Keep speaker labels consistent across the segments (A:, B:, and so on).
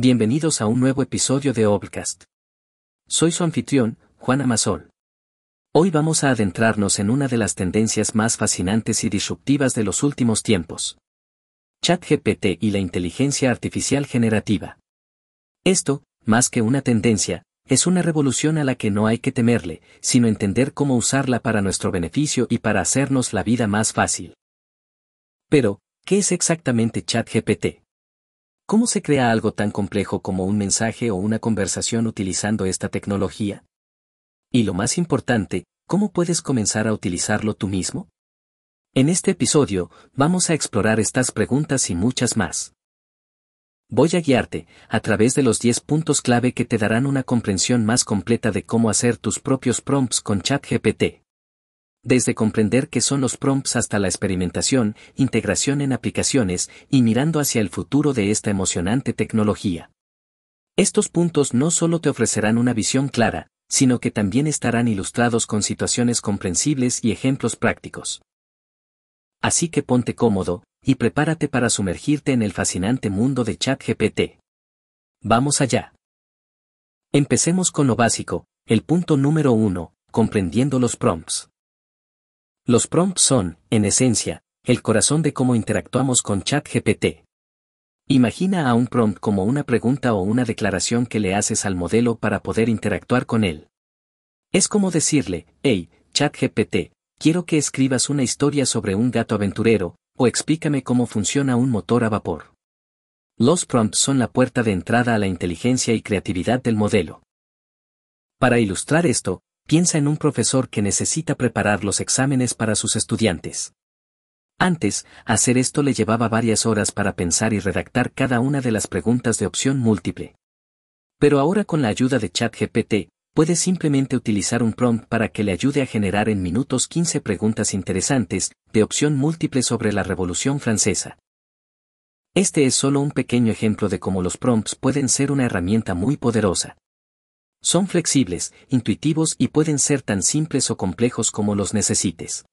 A: Bienvenidos a un nuevo episodio de Obcast. Soy su anfitrión, Juan Amazon. Hoy vamos a adentrarnos en una de las tendencias más fascinantes y disruptivas de los últimos tiempos. ChatGPT y la inteligencia artificial generativa. Esto, más que una tendencia, es una revolución a la que no hay que temerle, sino entender cómo usarla para nuestro beneficio y para hacernos la vida más fácil. Pero, ¿qué es exactamente ChatGPT? ¿Cómo se crea algo tan complejo como un mensaje o una conversación utilizando esta tecnología? Y lo más importante, ¿cómo puedes comenzar a utilizarlo tú mismo? En este episodio, vamos a explorar estas preguntas y muchas más. Voy a guiarte, a través de los 10 puntos clave que te darán una comprensión más completa de cómo hacer tus propios prompts con ChatGPT desde comprender qué son los prompts hasta la experimentación, integración en aplicaciones y mirando hacia el futuro de esta emocionante tecnología. Estos puntos no solo te ofrecerán una visión clara, sino que también estarán ilustrados con situaciones comprensibles y ejemplos prácticos. Así que ponte cómodo, y prepárate para sumergirte en el fascinante mundo de ChatGPT. Vamos allá. Empecemos con lo básico, el punto número uno, comprendiendo los prompts. Los prompts son, en esencia, el corazón de cómo interactuamos con ChatGPT. Imagina a un prompt como una pregunta o una declaración que le haces al modelo para poder interactuar con él. Es como decirle, hey, ChatGPT, quiero que escribas una historia sobre un gato aventurero, o explícame cómo funciona un motor a vapor. Los prompts son la puerta de entrada a la inteligencia y creatividad del modelo. Para ilustrar esto, piensa en un profesor que necesita preparar los exámenes para sus estudiantes. Antes, hacer esto le llevaba varias horas para pensar y redactar cada una de las preguntas de opción múltiple. Pero ahora con la ayuda de ChatGPT, puede simplemente utilizar un prompt para que le ayude a generar en minutos 15 preguntas interesantes, de opción múltiple sobre la Revolución Francesa. Este es solo un pequeño ejemplo de cómo los prompts pueden ser una herramienta muy poderosa. Son flexibles, intuitivos y pueden ser tan simples o complejos como los necesites.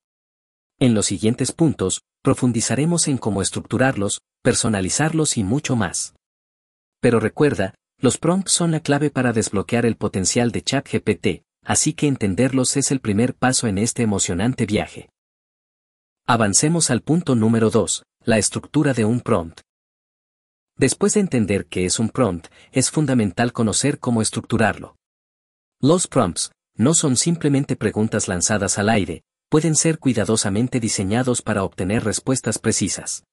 A: En los siguientes puntos, profundizaremos en cómo estructurarlos, personalizarlos y mucho más. Pero recuerda, los prompts son la clave para desbloquear el potencial de ChatGPT, así que entenderlos es el primer paso en este emocionante viaje. Avancemos al punto número 2, la estructura de un prompt. Después de entender qué es un prompt, es fundamental conocer cómo estructurarlo. Los prompts, no son simplemente preguntas lanzadas al aire, pueden ser cuidadosamente diseñados para obtener respuestas precisas.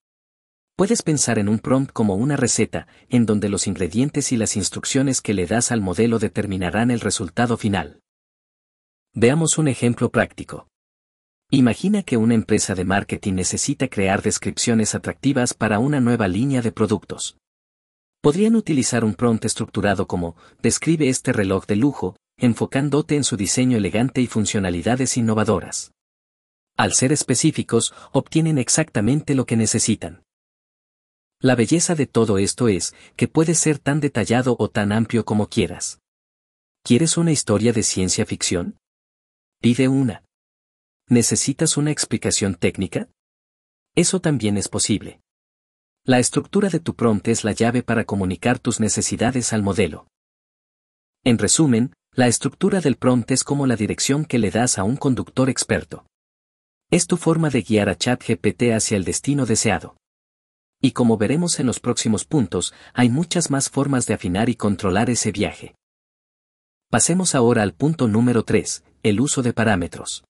A: Puedes pensar en un prompt como una receta, en donde los ingredientes y las instrucciones que le das al modelo determinarán el resultado final. Veamos un ejemplo práctico. Imagina que una empresa de marketing necesita crear descripciones atractivas para una nueva línea de productos. Podrían utilizar un prompt estructurado como, describe este reloj de lujo, enfocándote en su diseño elegante y funcionalidades innovadoras. Al ser específicos, obtienen exactamente lo que necesitan. La belleza de todo esto es, que puede ser tan detallado o tan amplio como quieras. ¿Quieres una historia de ciencia ficción? Pide una. ¿Necesitas una explicación técnica? Eso también es posible. La estructura de tu prompt es la llave para comunicar tus necesidades al modelo. En resumen, la estructura del prompt es como la dirección que le das a un conductor experto. Es tu forma de guiar a ChatGPT hacia el destino deseado. Y como veremos en los próximos puntos, hay muchas más formas de afinar y controlar ese viaje. Pasemos ahora al punto número 3, el uso de parámetros.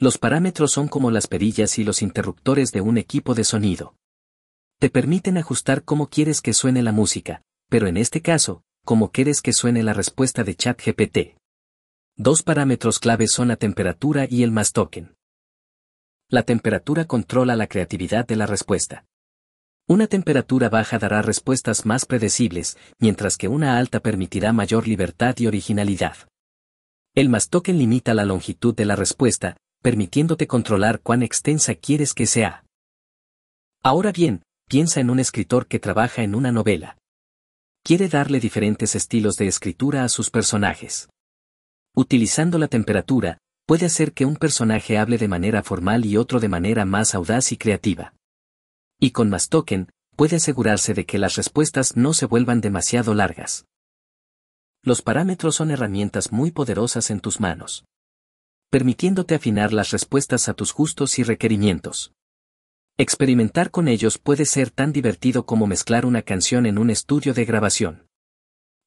A: Los parámetros son como las perillas y los interruptores de un equipo de sonido. Te permiten ajustar cómo quieres que suene la música, pero en este caso, cómo quieres que suene la respuesta de ChatGPT. Dos parámetros claves son la temperatura y el mass token. La temperatura controla la creatividad de la respuesta. Una temperatura baja dará respuestas más predecibles, mientras que una alta permitirá mayor libertad y originalidad. El mass token limita la longitud de la respuesta, permitiéndote controlar cuán extensa quieres que sea. Ahora bien, piensa en un escritor que trabaja en una novela. Quiere darle diferentes estilos de escritura a sus personajes. Utilizando la temperatura, puede hacer que un personaje hable de manera formal y otro de manera más audaz y creativa. Y con más token, puede asegurarse de que las respuestas no se vuelvan demasiado largas. Los parámetros son herramientas muy poderosas en tus manos, permitiéndote afinar las respuestas a tus gustos y requerimientos. Experimentar con ellos puede ser tan divertido como mezclar una canción en un estudio de grabación.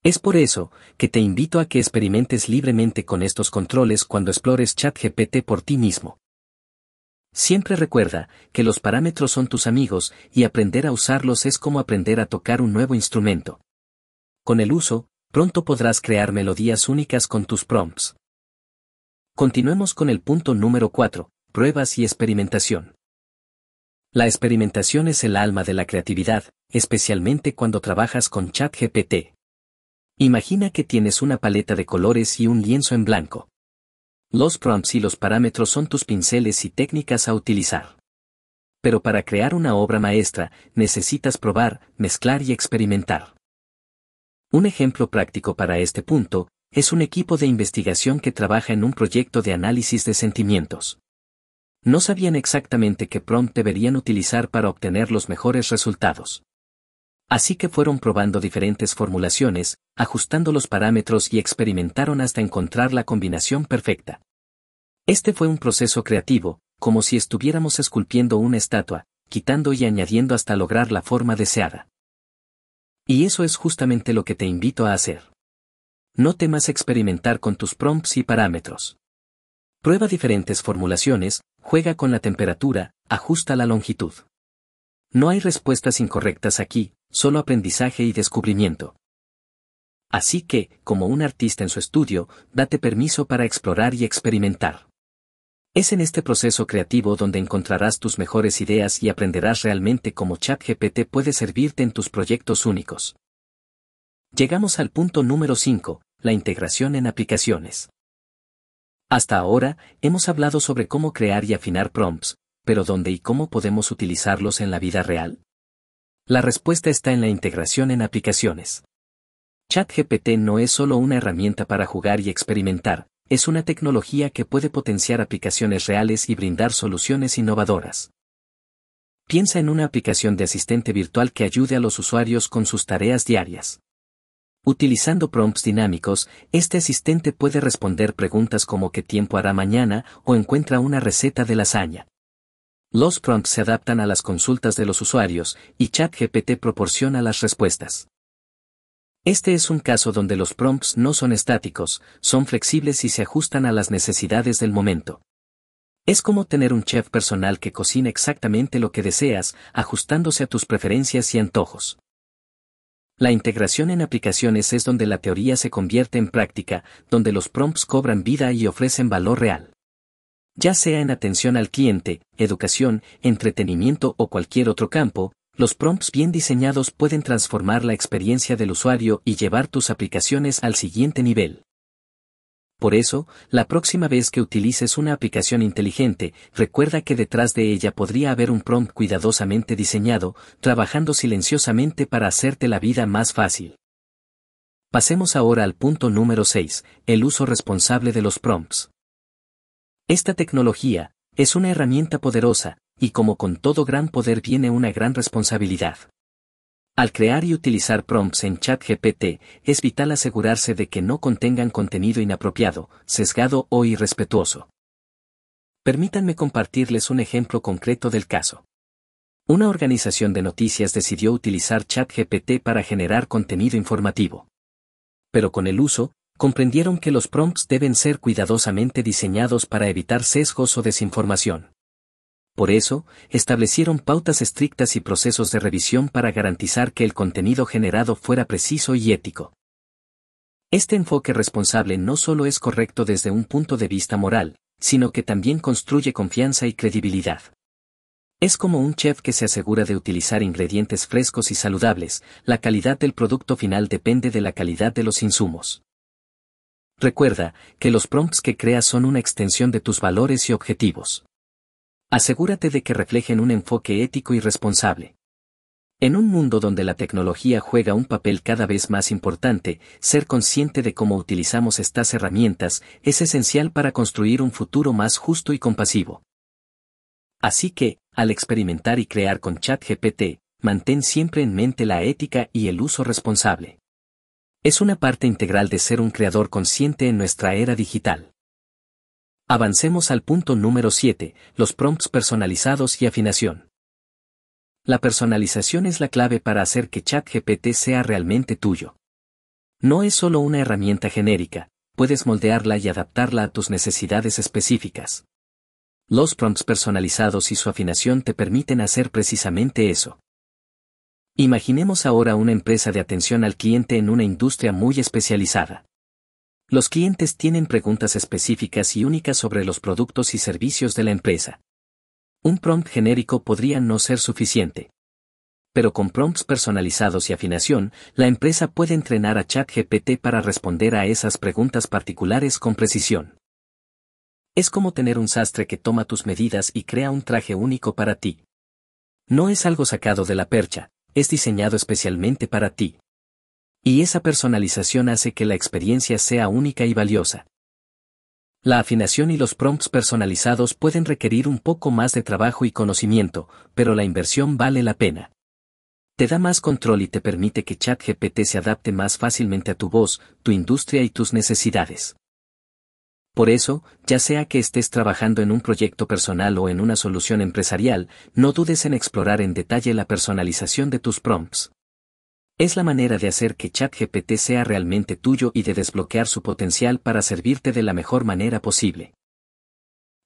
A: Es por eso que te invito a que experimentes libremente con estos controles cuando explores ChatGPT por ti mismo. Siempre recuerda que los parámetros son tus amigos y aprender a usarlos es como aprender a tocar un nuevo instrumento. Con el uso, pronto podrás crear melodías únicas con tus prompts. Continuemos con el punto número 4, pruebas y experimentación. La experimentación es el alma de la creatividad, especialmente cuando trabajas con ChatGPT. Imagina que tienes una paleta de colores y un lienzo en blanco. Los prompts y los parámetros son tus pinceles y técnicas a utilizar. Pero para crear una obra maestra, necesitas probar, mezclar y experimentar. Un ejemplo práctico para este punto, es un equipo de investigación que trabaja en un proyecto de análisis de sentimientos. No sabían exactamente qué prompt deberían utilizar para obtener los mejores resultados. Así que fueron probando diferentes formulaciones, ajustando los parámetros y experimentaron hasta encontrar la combinación perfecta. Este fue un proceso creativo, como si estuviéramos esculpiendo una estatua, quitando y añadiendo hasta lograr la forma deseada. Y eso es justamente lo que te invito a hacer. No temas experimentar con tus prompts y parámetros. Prueba diferentes formulaciones, juega con la temperatura, ajusta la longitud. No hay respuestas incorrectas aquí, solo aprendizaje y descubrimiento. Así que, como un artista en su estudio, date permiso para explorar y experimentar. Es en este proceso creativo donde encontrarás tus mejores ideas y aprenderás realmente cómo ChatGPT puede servirte en tus proyectos únicos. Llegamos al punto número 5, la integración en aplicaciones. Hasta ahora, hemos hablado sobre cómo crear y afinar prompts, pero ¿dónde y cómo podemos utilizarlos en la vida real? La respuesta está en la integración en aplicaciones. ChatGPT no es solo una herramienta para jugar y experimentar, es una tecnología que puede potenciar aplicaciones reales y brindar soluciones innovadoras. Piensa en una aplicación de asistente virtual que ayude a los usuarios con sus tareas diarias. Utilizando prompts dinámicos, este asistente puede responder preguntas como qué tiempo hará mañana o encuentra una receta de lasaña. Los prompts se adaptan a las consultas de los usuarios y ChatGPT proporciona las respuestas. Este es un caso donde los prompts no son estáticos, son flexibles y se ajustan a las necesidades del momento. Es como tener un chef personal que cocina exactamente lo que deseas, ajustándose a tus preferencias y antojos. La integración en aplicaciones es donde la teoría se convierte en práctica, donde los prompts cobran vida y ofrecen valor real. Ya sea en atención al cliente, educación, entretenimiento o cualquier otro campo, los prompts bien diseñados pueden transformar la experiencia del usuario y llevar tus aplicaciones al siguiente nivel. Por eso, la próxima vez que utilices una aplicación inteligente, recuerda que detrás de ella podría haber un prompt cuidadosamente diseñado, trabajando silenciosamente para hacerte la vida más fácil. Pasemos ahora al punto número 6, el uso responsable de los prompts. Esta tecnología, es una herramienta poderosa, y como con todo gran poder viene una gran responsabilidad. Al crear y utilizar prompts en ChatGPT, es vital asegurarse de que no contengan contenido inapropiado, sesgado o irrespetuoso. Permítanme compartirles un ejemplo concreto del caso. Una organización de noticias decidió utilizar ChatGPT para generar contenido informativo. Pero con el uso, comprendieron que los prompts deben ser cuidadosamente diseñados para evitar sesgos o desinformación. Por eso, establecieron pautas estrictas y procesos de revisión para garantizar que el contenido generado fuera preciso y ético. Este enfoque responsable no solo es correcto desde un punto de vista moral, sino que también construye confianza y credibilidad. Es como un chef que se asegura de utilizar ingredientes frescos y saludables, la calidad del producto final depende de la calidad de los insumos. Recuerda que los prompts que creas son una extensión de tus valores y objetivos. Asegúrate de que reflejen un enfoque ético y responsable. En un mundo donde la tecnología juega un papel cada vez más importante, ser consciente de cómo utilizamos estas herramientas es esencial para construir un futuro más justo y compasivo. Así que, al experimentar y crear con ChatGPT, mantén siempre en mente la ética y el uso responsable. Es una parte integral de ser un creador consciente en nuestra era digital. Avancemos al punto número 7, los prompts personalizados y afinación. La personalización es la clave para hacer que ChatGPT sea realmente tuyo. No es solo una herramienta genérica, puedes moldearla y adaptarla a tus necesidades específicas. Los prompts personalizados y su afinación te permiten hacer precisamente eso. Imaginemos ahora una empresa de atención al cliente en una industria muy especializada. Los clientes tienen preguntas específicas y únicas sobre los productos y servicios de la empresa. Un prompt genérico podría no ser suficiente. Pero con prompts personalizados y afinación, la empresa puede entrenar a ChatGPT para responder a esas preguntas particulares con precisión. Es como tener un sastre que toma tus medidas y crea un traje único para ti. No es algo sacado de la percha, es diseñado especialmente para ti. Y esa personalización hace que la experiencia sea única y valiosa. La afinación y los prompts personalizados pueden requerir un poco más de trabajo y conocimiento, pero la inversión vale la pena. Te da más control y te permite que ChatGPT se adapte más fácilmente a tu voz, tu industria y tus necesidades. Por eso, ya sea que estés trabajando en un proyecto personal o en una solución empresarial, no dudes en explorar en detalle la personalización de tus prompts. Es la manera de hacer que ChatGPT sea realmente tuyo y de desbloquear su potencial para servirte de la mejor manera posible.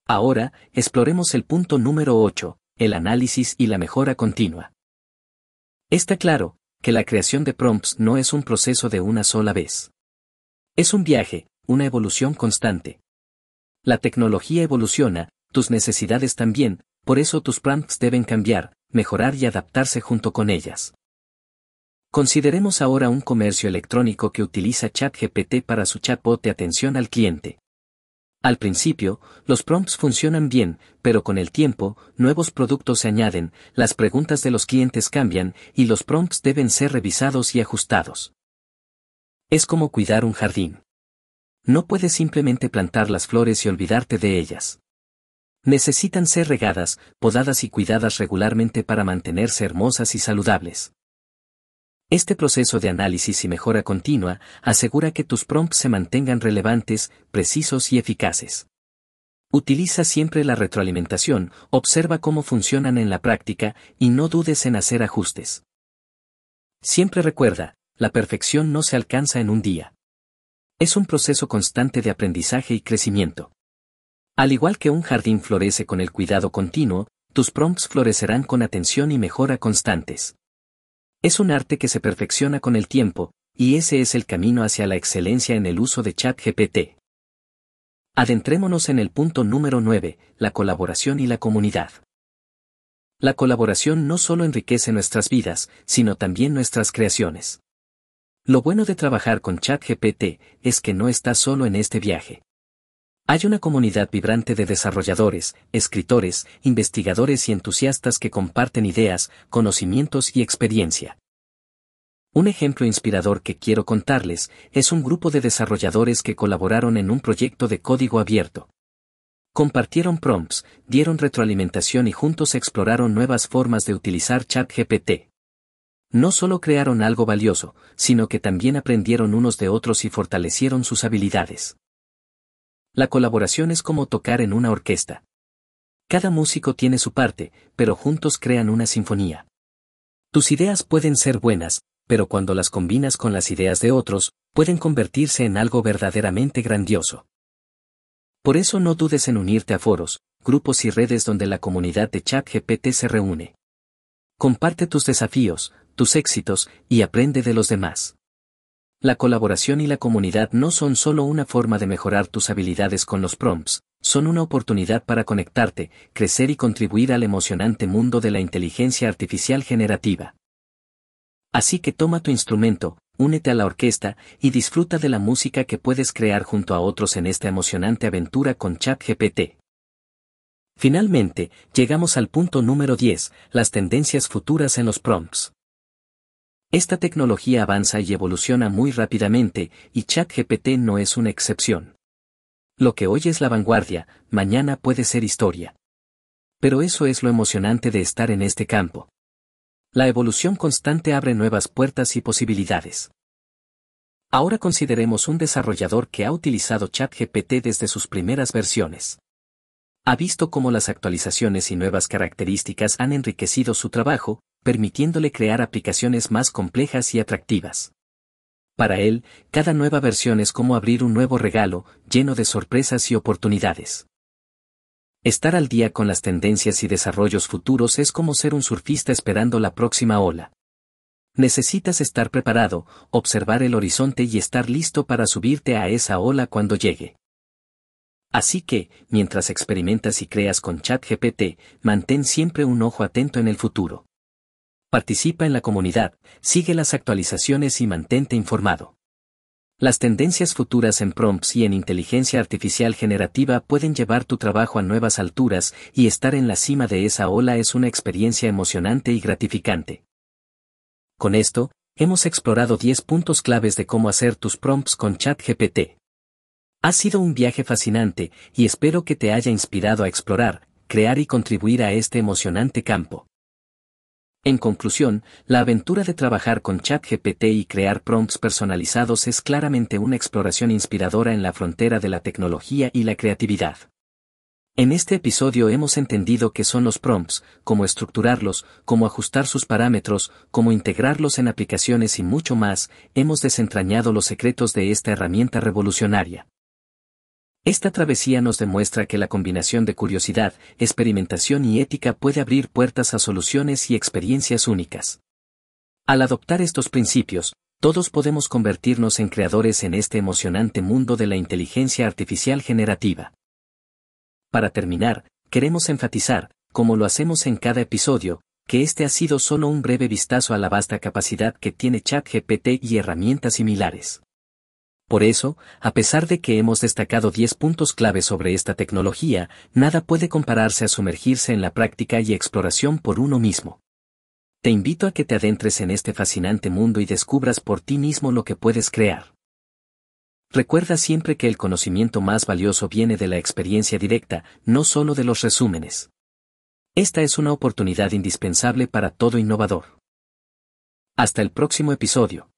A: Ahora, exploremos el punto número 8, el análisis y la mejora continua. Está claro, que la creación de prompts no es un proceso de una sola vez. Es un viaje, una evolución constante. La tecnología evoluciona, tus necesidades también, por eso tus prompts deben cambiar, mejorar y adaptarse junto con ellas. Consideremos ahora un comercio electrónico que utiliza ChatGPT para su chatbot de atención al cliente. Al principio, los prompts funcionan bien, pero con el tiempo, nuevos productos se añaden, las preguntas de los clientes cambian, y los prompts deben ser revisados y ajustados. Es como cuidar un jardín. No puedes simplemente plantar las flores y olvidarte de ellas. Necesitan ser regadas, podadas y cuidadas regularmente para mantenerse hermosas y saludables. Este proceso de análisis y mejora continua asegura que tus prompts se mantengan relevantes, precisos y eficaces. Utiliza siempre la retroalimentación, observa cómo funcionan en la práctica y no dudes en hacer ajustes. Siempre recuerda, la perfección no se alcanza en un día. Es un proceso constante de aprendizaje y crecimiento. Al igual que un jardín florece con el cuidado continuo, tus prompts florecerán con atención y mejora constantes. Es un arte que se perfecciona con el tiempo, y ese es el camino hacia la excelencia en el uso de ChatGPT. Adentrémonos en el punto número 9, la colaboración y la comunidad. La colaboración no solo enriquece nuestras vidas, sino también nuestras creaciones. Lo bueno de trabajar con ChatGPT es que no estás solo en este viaje. Hay una comunidad vibrante de desarrolladores, escritores, investigadores y entusiastas que comparten ideas, conocimientos y experiencia. Un ejemplo inspirador que quiero contarles es un grupo de desarrolladores que colaboraron en un proyecto de código abierto. Compartieron prompts, dieron retroalimentación y juntos exploraron nuevas formas de utilizar ChatGPT. No solo crearon algo valioso, sino que también aprendieron unos de otros y fortalecieron sus habilidades. La colaboración es como tocar en una orquesta. Cada músico tiene su parte, pero juntos crean una sinfonía. Tus ideas pueden ser buenas, pero cuando las combinas con las ideas de otros, pueden convertirse en algo verdaderamente grandioso. Por eso no dudes en unirte a foros, grupos y redes donde la comunidad de ChatGPT se reúne. Comparte tus desafíos, tus éxitos, y aprende de los demás. La colaboración y la comunidad no son solo una forma de mejorar tus habilidades con los prompts, son una oportunidad para conectarte, crecer y contribuir al emocionante mundo de la inteligencia artificial generativa. Así que toma tu instrumento, únete a la orquesta y disfruta de la música que puedes crear junto a otros en esta emocionante aventura con ChatGPT. Finalmente, llegamos al punto número 10, las tendencias futuras en los prompts. Esta tecnología avanza y evoluciona muy rápidamente, y ChatGPT no es una excepción. Lo que hoy es la vanguardia, mañana puede ser historia. Pero eso es lo emocionante de estar en este campo. La evolución constante abre nuevas puertas y posibilidades. Ahora consideremos un desarrollador que ha utilizado ChatGPT desde sus primeras versiones. Ha visto cómo las actualizaciones y nuevas características han enriquecido su trabajo, permitiéndole crear aplicaciones más complejas y atractivas. Para él, cada nueva versión es como abrir un nuevo regalo, lleno de sorpresas y oportunidades. Estar al día con las tendencias y desarrollos futuros es como ser un surfista esperando la próxima ola. Necesitas estar preparado, observar el horizonte y estar listo para subirte a esa ola cuando llegue. Así que, mientras experimentas y creas con ChatGPT, mantén siempre un ojo atento en el futuro. Participa en la comunidad, sigue las actualizaciones y mantente informado. Las tendencias futuras en prompts y en inteligencia artificial generativa pueden llevar tu trabajo a nuevas alturas y estar en la cima de esa ola es una experiencia emocionante y gratificante. Con esto, hemos explorado 10 puntos claves de cómo hacer tus prompts con ChatGPT. Ha sido un viaje fascinante y espero que te haya inspirado a explorar, crear y contribuir a este emocionante campo. En conclusión, la aventura de trabajar con ChatGPT y crear prompts personalizados es claramente una exploración inspiradora en la frontera de la tecnología y la creatividad. En este episodio hemos entendido qué son los prompts, cómo estructurarlos, cómo ajustar sus parámetros, cómo integrarlos en aplicaciones y mucho más, hemos desentrañado los secretos de esta herramienta revolucionaria. Esta travesía nos demuestra que la combinación de curiosidad, experimentación y ética puede abrir puertas a soluciones y experiencias únicas. Al adoptar estos principios, todos podemos convertirnos en creadores en este emocionante mundo de la inteligencia artificial generativa. Para terminar, queremos enfatizar, como lo hacemos en cada episodio, que este ha sido solo un breve vistazo a la vasta capacidad que tiene ChatGPT y herramientas similares. Por eso, a pesar de que hemos destacado 10 puntos clave sobre esta tecnología, nada puede compararse a sumergirse en la práctica y exploración por uno mismo. Te invito a que te adentres en este fascinante mundo y descubras por ti mismo lo que puedes crear. Recuerda siempre que el conocimiento más valioso viene de la experiencia directa, no solo de los resúmenes. Esta es una oportunidad indispensable para todo innovador. Hasta el próximo episodio.